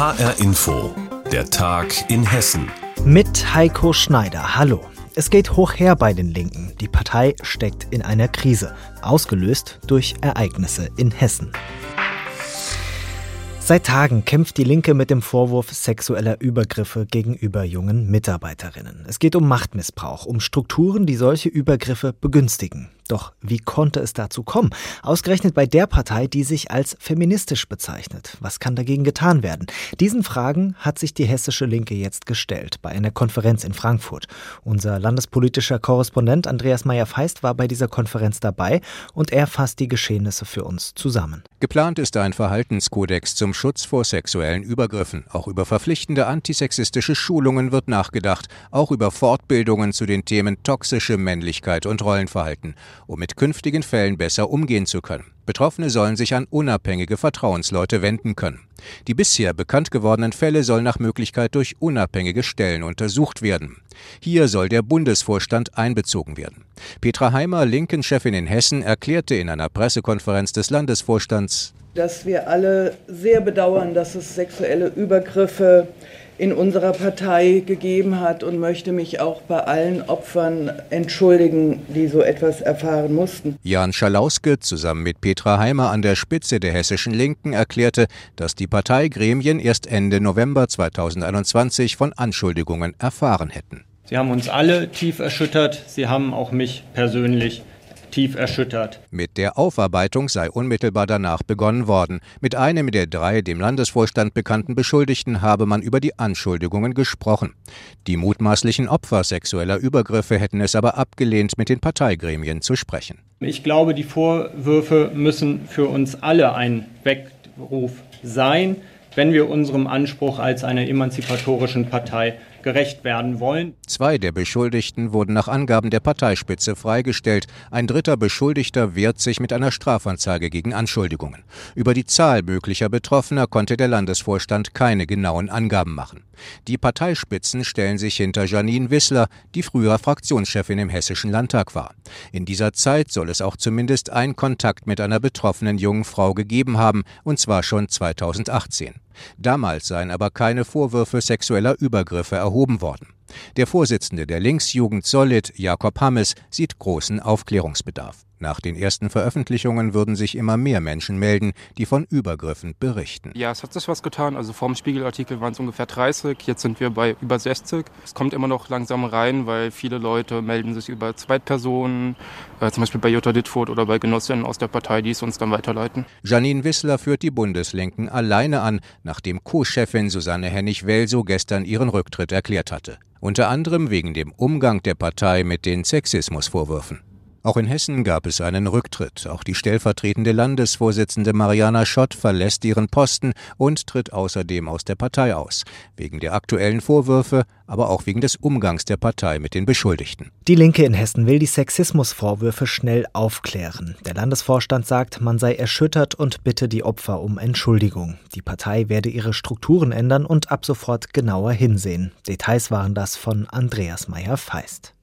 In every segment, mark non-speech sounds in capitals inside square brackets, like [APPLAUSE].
HR Info, der Tag in Hessen. Mit Heiko Schneider. Hallo. Es geht hoch her bei den Linken. Die Partei steckt in einer Krise, ausgelöst durch Ereignisse in Hessen. Seit Tagen kämpft die Linke mit dem Vorwurf sexueller Übergriffe gegenüber jungen Mitarbeiterinnen. Es geht um Machtmissbrauch, um Strukturen, die solche Übergriffe begünstigen. Doch wie konnte es dazu kommen? Ausgerechnet bei der Partei, die sich als feministisch bezeichnet. Was kann dagegen getan werden? Diesen Fragen hat sich die hessische Linke jetzt gestellt bei einer Konferenz in Frankfurt. Unser landespolitischer Korrespondent Andreas Meyer-Feist war bei dieser Konferenz dabei und er fasst die Geschehnisse für uns zusammen. Geplant ist ein Verhaltenskodex zum Schutz vor sexuellen Übergriffen. Auch über verpflichtende antisexistische Schulungen wird nachgedacht, auch über Fortbildungen zu den Themen toxische Männlichkeit und Rollenverhalten um mit künftigen Fällen besser umgehen zu können. Betroffene sollen sich an unabhängige Vertrauensleute wenden können. Die bisher bekannt gewordenen Fälle sollen nach Möglichkeit durch unabhängige Stellen untersucht werden. Hier soll der Bundesvorstand einbezogen werden. Petra Heimer, Linken-Chefin in Hessen, erklärte in einer Pressekonferenz des Landesvorstands, dass wir alle sehr bedauern, dass es sexuelle Übergriffe in unserer Partei gegeben hat und möchte mich auch bei allen Opfern entschuldigen, die so etwas erfahren mussten. Jan Schalauske zusammen mit Petra Heimer an der Spitze der hessischen Linken erklärte, dass die Parteigremien erst Ende November 2021 von Anschuldigungen erfahren hätten. Sie haben uns alle tief erschüttert, sie haben auch mich persönlich tief erschüttert. Mit der Aufarbeitung sei unmittelbar danach begonnen worden. Mit einem der drei dem Landesvorstand bekannten Beschuldigten habe man über die Anschuldigungen gesprochen. Die mutmaßlichen Opfer sexueller Übergriffe hätten es aber abgelehnt, mit den Parteigremien zu sprechen. Ich glaube, die Vorwürfe müssen für uns alle ein Weckruf sein, wenn wir unserem Anspruch als einer emanzipatorischen Partei gerecht werden wollen. Zwei der Beschuldigten wurden nach Angaben der Parteispitze freigestellt. Ein dritter Beschuldigter wehrt sich mit einer Strafanzeige gegen Anschuldigungen. Über die Zahl möglicher Betroffener konnte der Landesvorstand keine genauen Angaben machen. Die Parteispitzen stellen sich hinter Janine Wissler, die früher Fraktionschefin im Hessischen Landtag war. In dieser Zeit soll es auch zumindest ein Kontakt mit einer betroffenen jungen Frau gegeben haben, und zwar schon 2018. Damals seien aber keine Vorwürfe sexueller Übergriffe erhoben worden. Der Vorsitzende der Linksjugend Solid, Jakob Hammes, sieht großen Aufklärungsbedarf. Nach den ersten Veröffentlichungen würden sich immer mehr Menschen melden, die von Übergriffen berichten. Ja, es hat sich was getan. Also vor dem Spiegelartikel waren es ungefähr 30, jetzt sind wir bei über 60. Es kommt immer noch langsam rein, weil viele Leute melden sich über Zweitpersonen, äh, zum Beispiel bei Jutta Dittfurt oder bei Genossinnen aus der Partei, die es uns dann weiterleiten. Janine Wissler führt die Bundeslinken alleine an, nachdem Co-Chefin Susanne Hennig-Welso gestern ihren Rücktritt erklärt hatte. Unter anderem wegen dem Umgang der Partei mit den Sexismusvorwürfen. Auch in Hessen gab es einen Rücktritt. Auch die stellvertretende Landesvorsitzende Mariana Schott verlässt ihren Posten und tritt außerdem aus der Partei aus. Wegen der aktuellen Vorwürfe, aber auch wegen des Umgangs der Partei mit den Beschuldigten. Die Linke in Hessen will die Sexismusvorwürfe schnell aufklären. Der Landesvorstand sagt, man sei erschüttert und bitte die Opfer um Entschuldigung. Die Partei werde ihre Strukturen ändern und ab sofort genauer hinsehen. Details waren das von Andreas Meyer-Feist.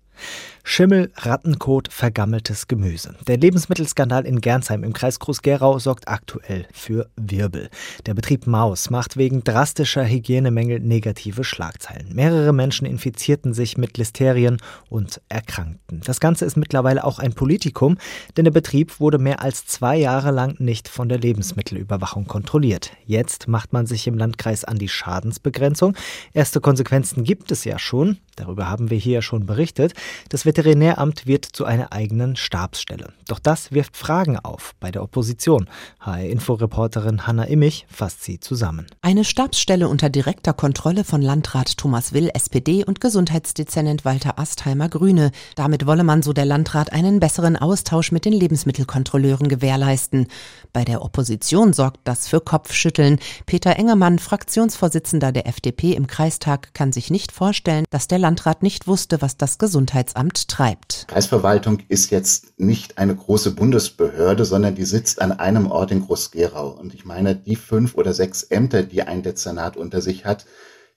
Schimmel, Rattenkot, vergammeltes Gemüse. Der Lebensmittelskandal in Gernsheim im Kreis Groß-Gerau sorgt aktuell für Wirbel. Der Betrieb Maus macht wegen drastischer Hygienemängel negative Schlagzeilen. Mehrere Menschen infizierten sich mit Listerien und erkrankten. Das Ganze ist mittlerweile auch ein Politikum, denn der Betrieb wurde mehr als zwei Jahre lang nicht von der Lebensmittelüberwachung kontrolliert. Jetzt macht man sich im Landkreis an die Schadensbegrenzung. Erste Konsequenzen gibt es ja schon. Darüber haben wir hier schon berichtet. Das Veterinäramt wird zu einer eigenen Stabsstelle. Doch das wirft Fragen auf bei der Opposition. HR-Inforeporterin Hanna Immich fasst sie zusammen. Eine Stabsstelle unter direkter Kontrolle von Landrat Thomas Will, SPD und Gesundheitsdezernent Walter Astheimer, Grüne. Damit wolle man, so der Landrat, einen besseren Austausch mit den Lebensmittelkontrolleuren gewährleisten. Bei der Opposition sorgt das für Kopfschütteln. Peter Engermann, Fraktionsvorsitzender der FDP im Kreistag, kann sich nicht vorstellen, dass der Landrat nicht wusste, was das Gesundheitsamt treibt. Kreisverwaltung ist jetzt nicht eine große Bundesbehörde, sondern die sitzt an einem Ort in Groß-Gerau. Und ich meine, die fünf oder sechs Ämter, die ein Dezernat unter sich hat,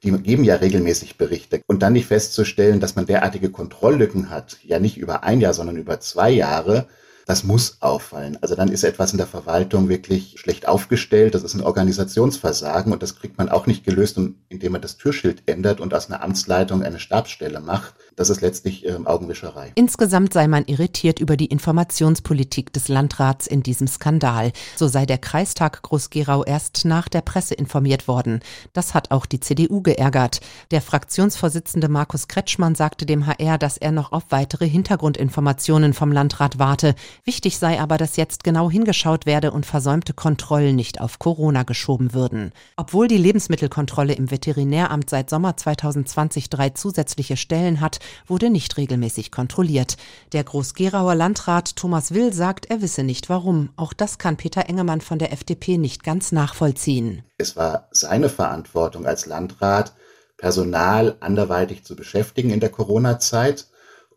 die geben ja regelmäßig Berichte. Und dann nicht festzustellen, dass man derartige Kontrolllücken hat, ja nicht über ein Jahr, sondern über zwei Jahre, das muss auffallen. Also dann ist etwas in der Verwaltung wirklich schlecht aufgestellt. Das ist ein Organisationsversagen und das kriegt man auch nicht gelöst, indem man das Türschild ändert und aus einer Amtsleitung eine Stabsstelle macht. Das ist letztlich äh, Augenwischerei. Insgesamt sei man irritiert über die Informationspolitik des Landrats in diesem Skandal. So sei der Kreistag Groß-Gerau erst nach der Presse informiert worden. Das hat auch die CDU geärgert. Der Fraktionsvorsitzende Markus Kretschmann sagte dem HR, dass er noch auf weitere Hintergrundinformationen vom Landrat warte. Wichtig sei aber, dass jetzt genau hingeschaut werde und versäumte Kontrollen nicht auf Corona geschoben würden. Obwohl die Lebensmittelkontrolle im Veterinäramt seit Sommer 2020 drei zusätzliche Stellen hat, wurde nicht regelmäßig kontrolliert. Der Groß-Gerauer Landrat Thomas Will sagt, er wisse nicht warum. Auch das kann Peter Engemann von der FDP nicht ganz nachvollziehen. Es war seine Verantwortung als Landrat, Personal anderweitig zu beschäftigen in der Corona-Zeit.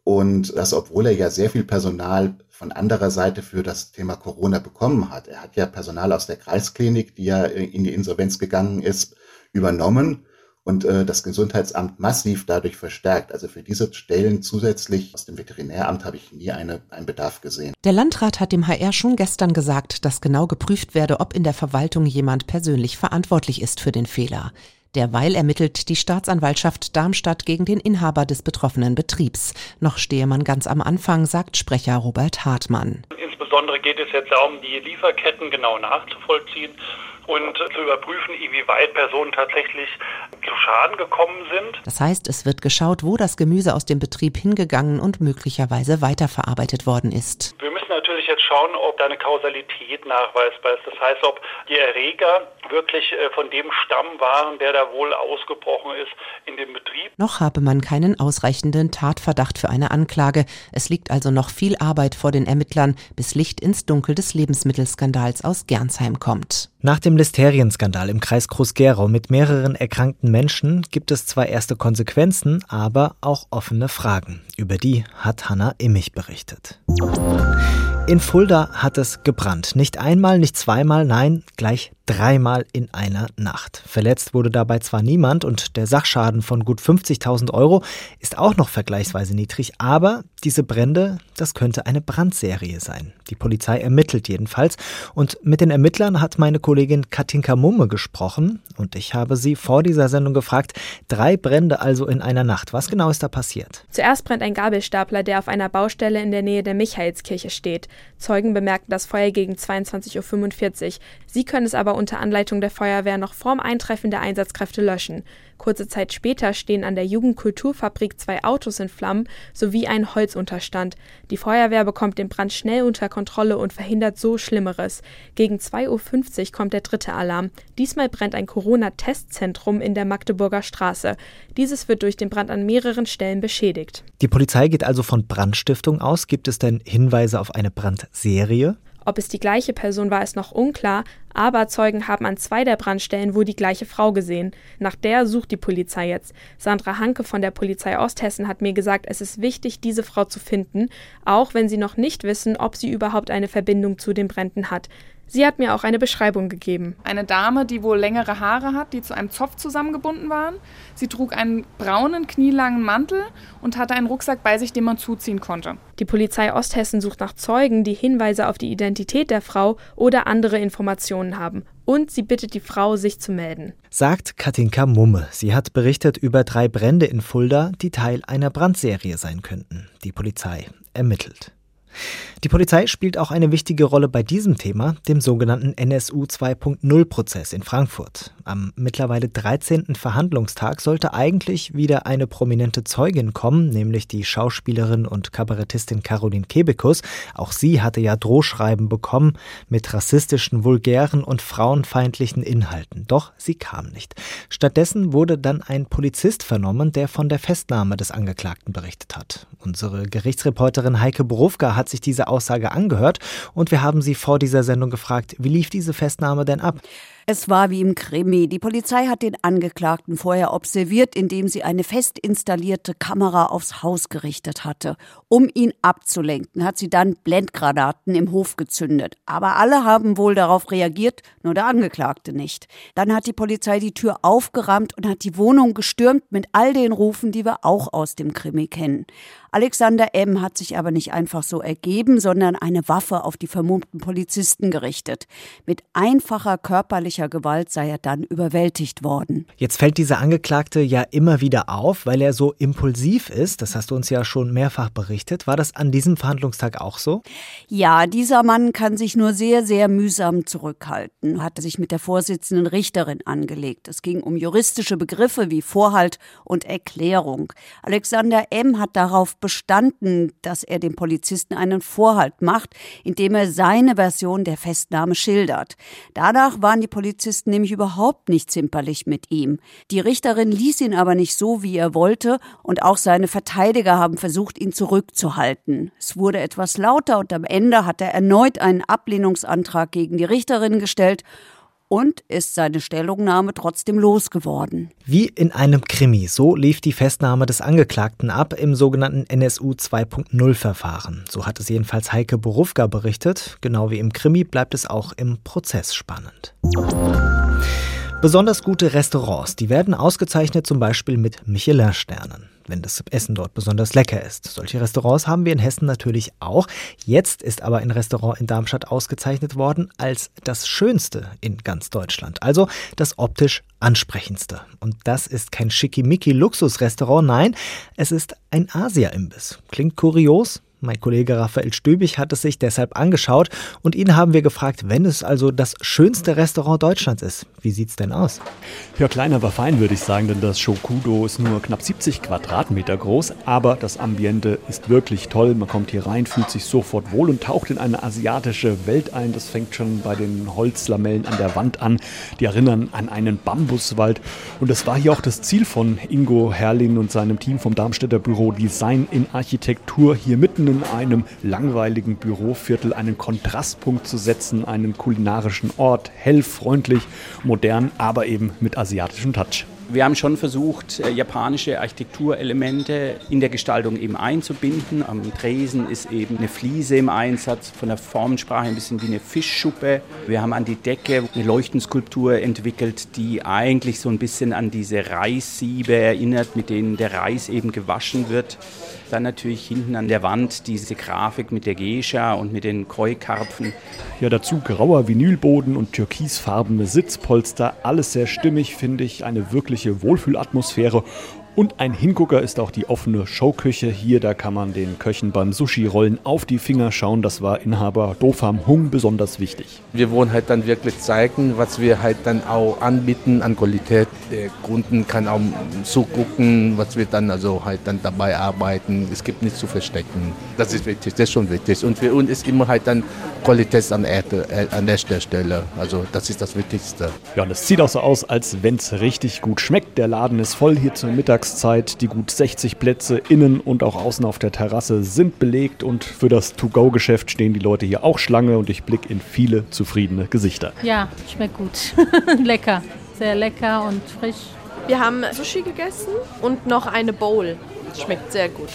Und das, obwohl er ja sehr viel Personal von anderer Seite für das Thema Corona bekommen hat. Er hat ja Personal aus der Kreisklinik, die ja in die Insolvenz gegangen ist, übernommen und äh, das Gesundheitsamt massiv dadurch verstärkt. Also für diese Stellen zusätzlich aus dem Veterinäramt habe ich nie eine, einen Bedarf gesehen. Der Landrat hat dem HR schon gestern gesagt, dass genau geprüft werde, ob in der Verwaltung jemand persönlich verantwortlich ist für den Fehler. Derweil ermittelt die Staatsanwaltschaft Darmstadt gegen den Inhaber des betroffenen Betriebs. Noch stehe man ganz am Anfang, sagt Sprecher Robert Hartmann. Insbesondere geht es jetzt darum, die Lieferketten genau nachzuvollziehen und zu überprüfen, inwieweit Personen tatsächlich zu Schaden gekommen sind. Das heißt, es wird geschaut, wo das Gemüse aus dem Betrieb hingegangen und möglicherweise weiterverarbeitet worden ist. Wir schauen, ob da eine Kausalität nachweisbar ist. Das heißt, ob die Erreger wirklich äh, von dem Stamm waren, der da wohl ausgebrochen ist in dem Betrieb. Noch habe man keinen ausreichenden Tatverdacht für eine Anklage. Es liegt also noch viel Arbeit vor den Ermittlern, bis Licht ins Dunkel des Lebensmittelskandals aus Gernsheim kommt. Nach dem Listerienskandal im Kreis Groß-Gerau mit mehreren erkrankten Menschen gibt es zwar erste Konsequenzen, aber auch offene Fragen. Über die hat Hanna Immich berichtet. In Fulda hat es gebrannt. Nicht einmal, nicht zweimal, nein, gleich dreimal in einer Nacht. Verletzt wurde dabei zwar niemand und der Sachschaden von gut 50.000 Euro ist auch noch vergleichsweise niedrig, aber diese Brände, das könnte eine Brandserie sein. Die Polizei ermittelt jedenfalls und mit den Ermittlern hat meine Kollegin Katinka Mumme gesprochen und ich habe sie vor dieser Sendung gefragt, drei Brände also in einer Nacht. Was genau ist da passiert? Zuerst brennt ein Gabelstapler, der auf einer Baustelle in der Nähe der Michaelskirche steht. Zeugen bemerkten das Feuer gegen 22.45 Uhr. Sie können es aber unter Anleitung der Feuerwehr noch vorm Eintreffen der Einsatzkräfte löschen. Kurze Zeit später stehen an der Jugendkulturfabrik zwei Autos in Flammen sowie ein Holzunterstand. Die Feuerwehr bekommt den Brand schnell unter Kontrolle und verhindert so Schlimmeres. Gegen 2.50 Uhr kommt der dritte Alarm. Diesmal brennt ein Corona-Testzentrum in der Magdeburger Straße. Dieses wird durch den Brand an mehreren Stellen beschädigt. Die Polizei geht also von Brandstiftung aus. Gibt es denn Hinweise auf eine Brandserie? Ob es die gleiche Person war, ist noch unklar, aber Zeugen haben an zwei der Brandstellen wohl die gleiche Frau gesehen. Nach der sucht die Polizei jetzt. Sandra Hanke von der Polizei Osthessen hat mir gesagt, es ist wichtig, diese Frau zu finden, auch wenn sie noch nicht wissen, ob sie überhaupt eine Verbindung zu den Bränden hat. Sie hat mir auch eine Beschreibung gegeben. Eine Dame, die wohl längere Haare hat, die zu einem Zopf zusammengebunden waren. Sie trug einen braunen, knielangen Mantel und hatte einen Rucksack bei sich, den man zuziehen konnte. Die Polizei Osthessen sucht nach Zeugen, die Hinweise auf die Identität der Frau oder andere Informationen haben. Und sie bittet die Frau, sich zu melden. Sagt Katinka Mumme. Sie hat berichtet über drei Brände in Fulda, die Teil einer Brandserie sein könnten. Die Polizei ermittelt. Die Polizei spielt auch eine wichtige Rolle bei diesem Thema, dem sogenannten NSU 2.0-Prozess in Frankfurt. Am mittlerweile 13. Verhandlungstag sollte eigentlich wieder eine prominente Zeugin kommen, nämlich die Schauspielerin und Kabarettistin Caroline Kebekus. Auch sie hatte ja Drohschreiben bekommen mit rassistischen, vulgären und frauenfeindlichen Inhalten. Doch sie kam nicht. Stattdessen wurde dann ein Polizist vernommen, der von der Festnahme des Angeklagten berichtet hat. Unsere Gerichtsreporterin Heike Borowka hat sich diese Aussage angehört und wir haben sie vor dieser Sendung gefragt, wie lief diese Festnahme denn ab? Es war wie im Krimi. Die Polizei hat den Angeklagten vorher observiert, indem sie eine fest installierte Kamera aufs Haus gerichtet hatte. Um ihn abzulenken, hat sie dann Blendgranaten im Hof gezündet. Aber alle haben wohl darauf reagiert, nur der Angeklagte nicht. Dann hat die Polizei die Tür aufgerammt und hat die Wohnung gestürmt mit all den Rufen, die wir auch aus dem Krimi kennen. Alexander M. hat sich aber nicht einfach so ergeben, sondern eine Waffe auf die vermummten Polizisten gerichtet. Mit einfacher körperlicher Gewalt sei er dann überwältigt worden. Jetzt fällt dieser Angeklagte ja immer wieder auf, weil er so impulsiv ist. Das hast du uns ja schon mehrfach berichtet. War das an diesem Verhandlungstag auch so? Ja, dieser Mann kann sich nur sehr, sehr mühsam zurückhalten, hatte sich mit der Vorsitzenden Richterin angelegt. Es ging um juristische Begriffe wie Vorhalt und Erklärung. Alexander M. hat darauf bestanden, dass er dem Polizisten einen Vorhalt macht, indem er seine Version der Festnahme schildert. Danach waren die Polizisten nämlich überhaupt nicht zimperlich mit ihm. Die Richterin ließ ihn aber nicht so, wie er wollte, und auch seine Verteidiger haben versucht, ihn zurückzuhalten. Es wurde etwas lauter und am Ende hat er erneut einen Ablehnungsantrag gegen die Richterin gestellt und ist seine Stellungnahme trotzdem losgeworden. Wie in einem Krimi, so lief die Festnahme des Angeklagten ab im sogenannten NSU 2.0 Verfahren. So hat es jedenfalls Heike Borufka berichtet. Genau wie im Krimi bleibt es auch im Prozess spannend. Besonders gute Restaurants, die werden ausgezeichnet zum Beispiel mit Michelin-Sternen wenn das Essen dort besonders lecker ist. Solche Restaurants haben wir in Hessen natürlich auch. Jetzt ist aber ein Restaurant in Darmstadt ausgezeichnet worden als das schönste in ganz Deutschland. Also das optisch ansprechendste. Und das ist kein schickimicki Luxusrestaurant, nein, es ist ein Asia-Imbiss. Klingt kurios, mein Kollege Raphael Stübig hat es sich deshalb angeschaut und ihn haben wir gefragt, wenn es also das schönste Restaurant Deutschlands ist, wie sieht es denn aus? Ja, klein, aber fein würde ich sagen, denn das Shokudo ist nur knapp 70 Quadratmeter groß, aber das Ambiente ist wirklich toll. Man kommt hier rein, fühlt sich sofort wohl und taucht in eine asiatische Welt ein. Das fängt schon bei den Holzlamellen an der Wand an. Die erinnern an einen Bambuswald. Und das war hier auch das Ziel von Ingo Herrlin und seinem Team vom Darmstädter Büro Design in Architektur, hier mitten in einem langweiligen Büroviertel einen Kontrastpunkt zu setzen, einen kulinarischen Ort, hell, freundlich, modern, aber eben mit asiatischem Touch. Wir haben schon versucht, äh, japanische Architekturelemente in der Gestaltung eben einzubinden. Am Tresen ist eben eine Fliese im Einsatz, von der Formensprache ein bisschen wie eine Fischschuppe. Wir haben an die Decke eine Leuchtenskulptur entwickelt, die eigentlich so ein bisschen an diese Reissiebe erinnert, mit denen der Reis eben gewaschen wird. Dann natürlich hinten an der Wand diese Grafik mit der Geisha und mit den Koi-Karpfen. Ja, dazu grauer Vinylboden und türkisfarbene Sitzpolster. Alles sehr stimmig, finde ich. Eine wirkliche Wohlfühlatmosphäre und ein Hingucker ist auch die offene Showküche hier. Da kann man den Köchen beim Sushi-Rollen auf die Finger schauen. Das war Inhaber Dofam Hung besonders wichtig. Wir wollen halt dann wirklich zeigen, was wir halt dann auch anbieten an Qualität. Der Kunden kann auch zugucken, was wir dann also halt dann dabei arbeiten. Es gibt nichts zu verstecken. Das ist wichtig, das ist schon wichtig. Und für uns ist immer halt dann Qualität an, Erde, äh, an erster Stelle. Also das ist das Wichtigste. Ja, und es sieht auch so aus, als wenn es richtig gut schmeckt. Der Laden ist voll hier zur Mittagszeit. Die gut 60 Plätze innen und auch außen auf der Terrasse sind belegt und für das To-Go-Geschäft stehen die Leute hier auch Schlange und ich blicke in viele zufriedene Gesichter. Ja, schmeckt gut. [LAUGHS] lecker. Sehr lecker und frisch. Wir haben Sushi gegessen und noch eine Bowl. Schmeckt sehr gut.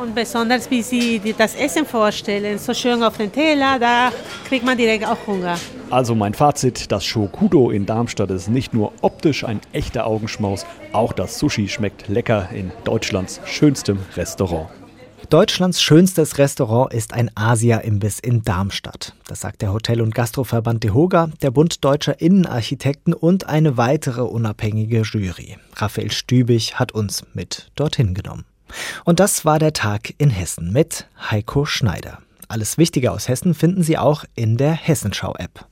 Und besonders, wie Sie das Essen vorstellen, so schön auf den Teller, da kriegt man direkt auch Hunger. Also mein Fazit, das Shokudo in Darmstadt ist nicht nur optisch ein echter Augenschmaus, auch das Sushi schmeckt lecker in Deutschlands schönstem Restaurant. Deutschlands schönstes Restaurant ist ein Asia-Imbiss in Darmstadt. Das sagt der Hotel- und Gastroverband DEHOGA, der Bund Deutscher Innenarchitekten und eine weitere unabhängige Jury. Raphael Stübig hat uns mit dorthin genommen. Und das war der Tag in Hessen mit Heiko Schneider. Alles Wichtige aus Hessen finden Sie auch in der Hessenschau-App.